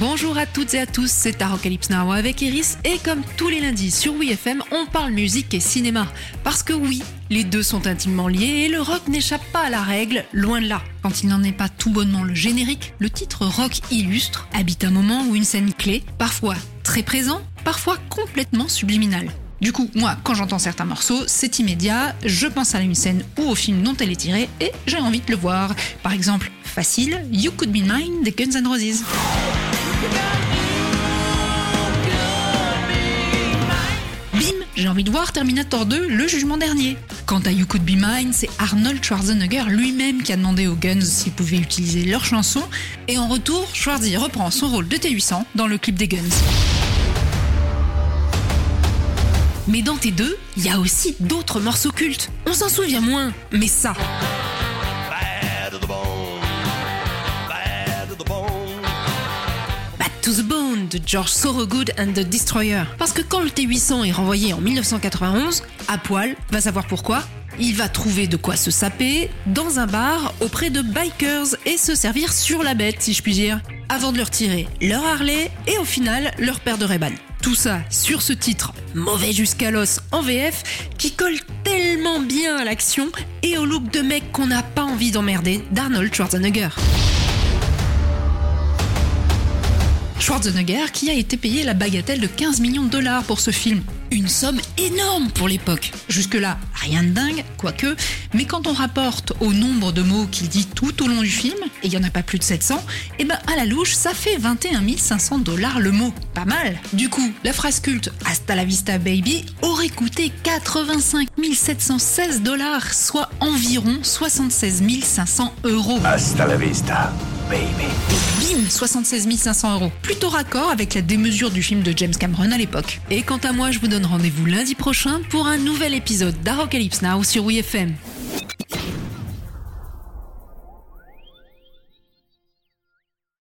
Bonjour à toutes et à tous, c'est Tarocalypse Now avec Iris et comme tous les lundis sur WeFM, on parle musique et cinéma. Parce que oui, les deux sont intimement liés et le rock n'échappe pas à la règle, loin de là. Quand il n'en est pas tout bonnement le générique, le titre rock illustre habite un moment ou une scène clé, parfois très présent, parfois complètement subliminal. Du coup, moi, quand j'entends certains morceaux, c'est immédiat, je pense à une scène ou au film dont elle est tirée et j'ai envie de le voir. Par exemple, facile, You Could Be Mine des Guns N' Roses. Bim, j'ai envie de voir Terminator 2, le jugement dernier. Quant à You Could Be Mine, c'est Arnold Schwarzenegger lui-même qui a demandé aux Guns s'ils pouvaient utiliser leur chanson, et en retour, Schwarzy reprend son rôle de T800 dans le clip des Guns. Mais dans T2, il y a aussi d'autres morceaux cultes. On s'en souvient moins, mais ça. To the Bone de George Thorogood and the Destroyer. Parce que quand le T800 est renvoyé en 1991, à poil, va savoir pourquoi, il va trouver de quoi se saper dans un bar auprès de bikers et se servir sur la bête, si je puis dire, avant de leur tirer leur Harley et au final leur paire de Ray-Ban. Tout ça sur ce titre mauvais jusqu'à l'os en VF qui colle tellement bien à l'action et au look de mec qu'on n'a pas envie d'emmerder d'Arnold Schwarzenegger. Schwarzenegger qui a été payé la bagatelle de 15 millions de dollars pour ce film. Une somme énorme pour l'époque. Jusque-là, rien de dingue, quoique, mais quand on rapporte au nombre de mots qu'il dit tout au long du film, et il n'y en a pas plus de 700, et ben à la louche, ça fait 21 500 dollars le mot. Pas mal. Du coup, la phrase culte Hasta la vista baby aurait coûté 85 716 dollars, soit environ 76 500 euros. Hasta la vista, baby. Bim 76 500 euros. Plutôt raccord avec la démesure du film de James Cameron à l'époque. Et quant à moi, je vous donne rendez-vous lundi prochain pour un nouvel épisode d'Arocalypse Now sur WeFM.